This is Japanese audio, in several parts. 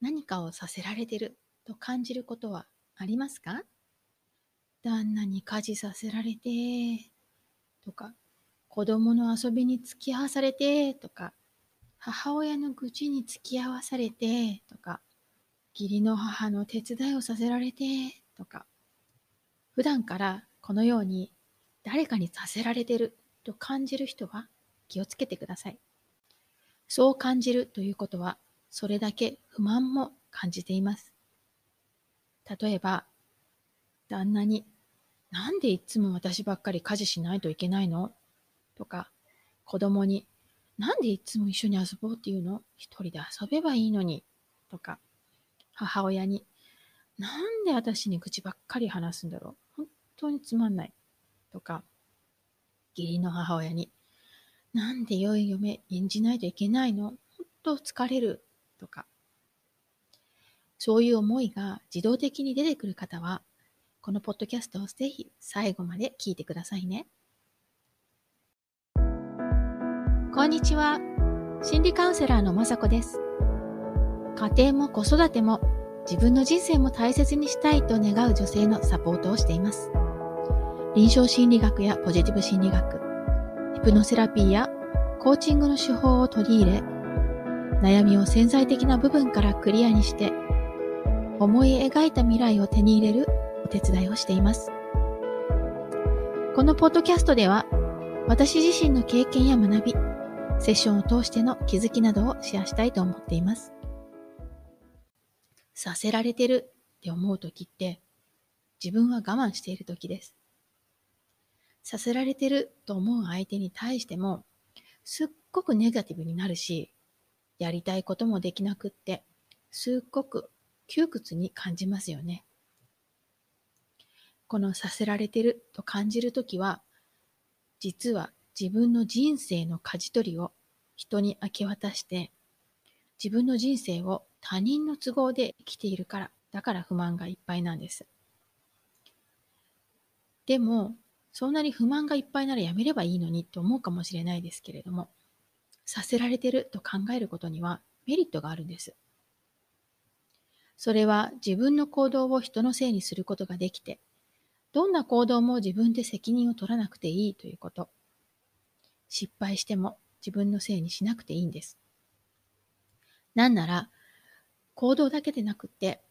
何かをさせられてると感じることはありますか？旦那に家事させられて、とか、子供の遊びに付き合わされて、とか、母親の愚痴に付き合わされて、とか、義理の母の手伝いをさせられて、とか、普段からこのように誰かにさせられてると感じる人は気をつけてください。そう感じるということは、それだけ不満も感じています。例えば、旦那に、なんでいつも私ばっかり家事しないといけないの？とか、子供に、なんでいつも一緒に遊ぼうっていうの一人で遊べばいいのに。とか、母親に、なんで私に愚痴ばっかり話すんだろう本当につまんない。とか、義理の母親に、なんで良い嫁演じないといけないの本当疲れる。とか、そういう思いが自動的に出てくる方は、このポッドキャストをぜひ最後まで聞いてくださいね。こんにちは。心理カウンセラーのまさこです。家庭も子育ても自分の人生も大切にしたいと願う女性のサポートをしています。臨床心理学やポジティブ心理学、ヒプノセラピーやコーチングの手法を取り入れ、悩みを潜在的な部分からクリアにして思い描いた未来を手に入れるお手伝いをしています。このポッドキャストでは、私自身の経験や学び、セッションを通しての気づきなどをシェアしたいと思っています。させられてるって思う時って、自分は我慢している時です。させられてると思う相手に対しても、すっごくネガティブになるし、やりたいこともできなくって、すっごく窮屈に感じますよね。このさせられてると感じるときは、実は自分の人生の舵取りを人に明け渡して、自分の人生を他人の都合で生きているから、だから不満がいっぱいなんです。でも、そんなに不満がいっぱいならやめればいいのにと思うかもしれないですけれども、させられてると考えることにはメリットがあるんです。それは自分の行動を人のせいにすることができて、どんな行動も自分で責任を取らなくていいということ。失敗しても自分のせいにしなくていいんです。なんなら、行動だけでなくって、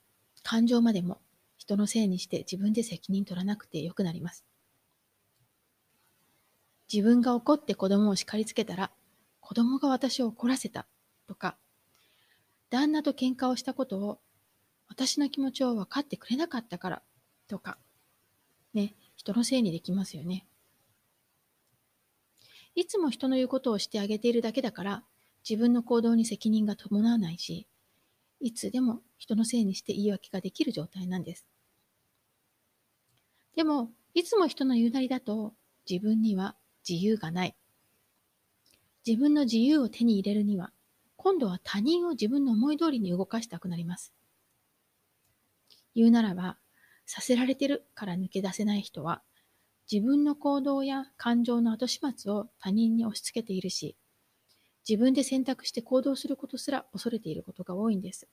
感情までも人のせいにして自分で責任取らなくてよくなります。自分が怒って子供を叱りつけたら、子供が私を怒らせたとか、旦那と喧嘩をしたことを私の気持ちを分かってくれなかったから、とか、ね、人のせいにできますよね。いつも人の言うことをしてあげているだけだから、自分の行動に責任が伴わないし、いつでも人のせいにして言い訳ができる状態なんです。でも、いつも人の言うなりだと、自分には自由がない。自分の自由を手に入れるには、今度は他人を自分の思い通りに動かしたくなります。言うならば、させられてるから抜け出せない人は、自分の行動や感情の後始末を他人に押し付けているし、自分で選択して行動することすら恐れていることが多いんです。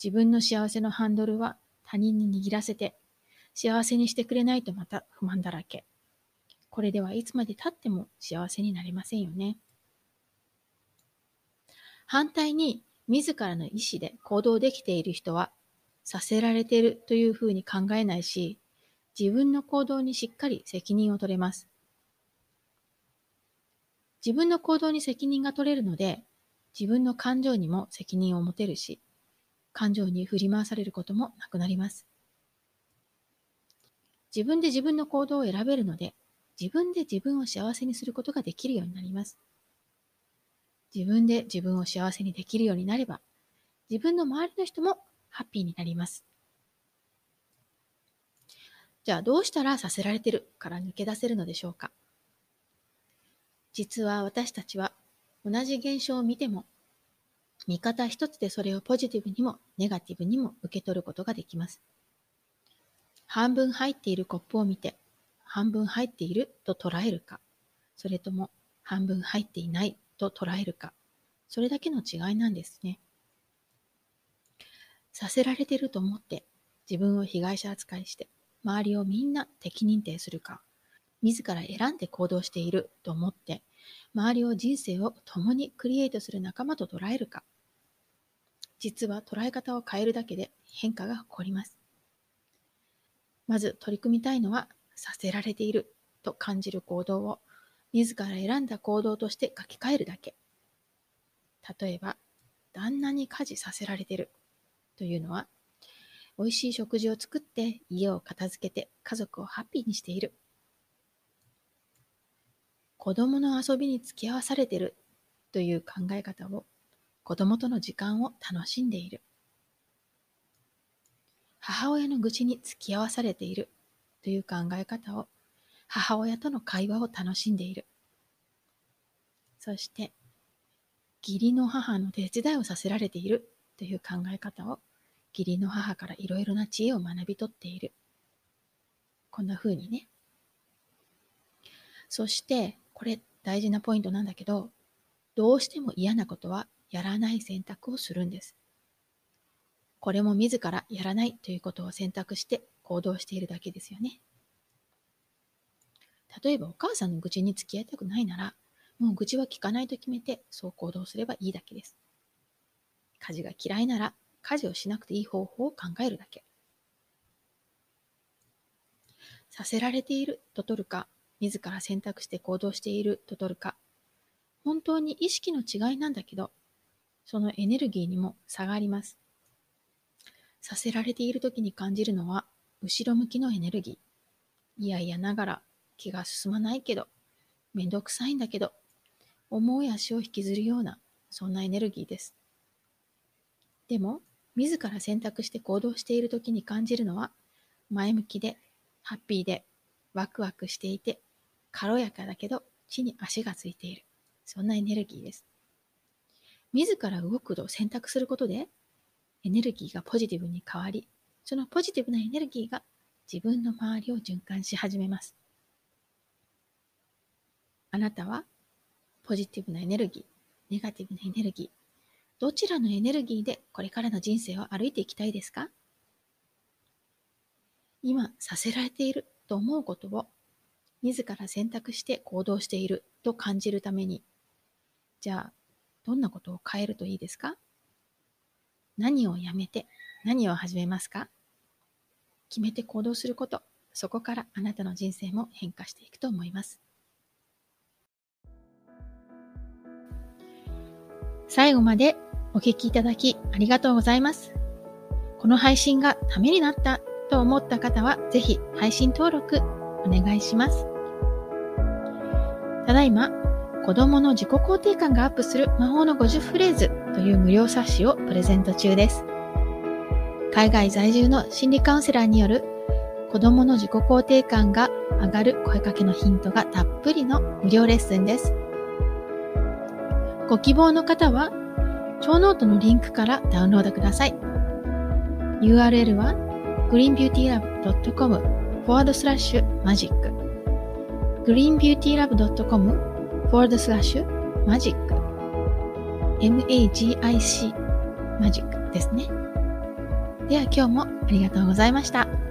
自分の幸せのハンドルは他人に握らせて、幸せにしてくれないとまた不満だらけ。これではいつまで経っても幸せになれませんよね。反対に、自らの意思で行動できている人はさせられているというふうに考えないし、自分の行動にしっかり責任を取れます。自分の行動に責任が取れるので、自分の感情にも責任を持てるし、感情に振り回されることもなくなります。自分で自分の行動を選べるので、自分で自分を幸せにすることができるようになります。自分で自分を幸せにできるようになれば、自分の周りの人もハッピーになります。じゃあどうしたらさせられてるから抜け出せるのでしょうか？実は私たちは同じ現象を見ても見方一つでそれをポジティブにもネガティブにも受け取ることができます。半分入っているコップを見て半分入っていると捉えるか、それとも半分入っていないと捉えるか、それだけの違いなんですね。させられてると思って自分を被害者扱いして周りをみんな敵認定するか、自ら選んで行動していると思って周りを人生を共にクリエイトする仲間と捉えるか、実は捉え方を変えるだけで変化が起こります。まず取り組みたいのはさせられていると感じる行動を自ら選んだ行動として書き換えるだけ。例えば、旦那に家事させられてるというのは、美味しい食事を作って家を片付けて家族をハッピーにしている。子供の遊びに付き合わされてるという考え方を子供との時間を楽しんでいる。母親の愚痴に付き合わされているという考え方を母親との会話を楽しんでいる。そして、義理の母の手伝いをさせられているという考え方を義理の母からいろいろな知恵を学び取っている。こんな風にね。そして、これ大事なポイントなんだけど、どうしても嫌なことはやらない選択をするんです。これも自らやらないということを選択して行動しているだけですよね。例えばお母さんの愚痴に付き合いたくないなら、もう愚痴は聞かないと決めてそう行動すればいいだけです。家事が嫌いなら家事をしなくていい方法を考えるだけ。させられていると取るか、自ら選択して行動していると取るか、本当に意識の違いなんだけど、そのエネルギーにも差があります。させられている時に感じるのは、後ろ向きのエネルギー。いやいやながら気が進まないけど、めんどくさいんだけど、重い足を引きずるような、そんなエネルギーです。でも、自ら選択して行動している時に感じるのは、前向きで、ハッピーで、ワクワクしていて、軽やかだけど地に足がついている。そんなエネルギーです。自ら動くと選択することで、エネルギーがポジティブに変わり、そのポジティブなエネルギーが自分の周りを循環し始めます。あなたはポジティブなエネルギー、ネガティブなエネルギー、どちらのエネルギーでこれからの人生を歩いていきたいですか？今させられていると思うことを自ら選択して行動していると感じるために、じゃあどんなことを変えるといいですか？何をやめて何を始めますか？決めて行動すること、そこからあなたの人生も変化していくと思います。最後までお聞きいただきありがとうございます。この配信がためになったと思った方は、ぜひ配信登録お願いします。ただいま、子供の自己肯定感がアップする魔法の50フレーズという無料冊子をプレゼント中です。海外在住の心理カウンセラーによる子供の自己肯定感が上がる声かけのヒントがたっぷりの無料レッスンです。ご希望の方は、ショーノートのリンクからダウンロードください。URL は greenbeautylab.com forward slash magic greenbeautylab.com forward slash magic magic マジック。ですね。では今日もありがとうございました。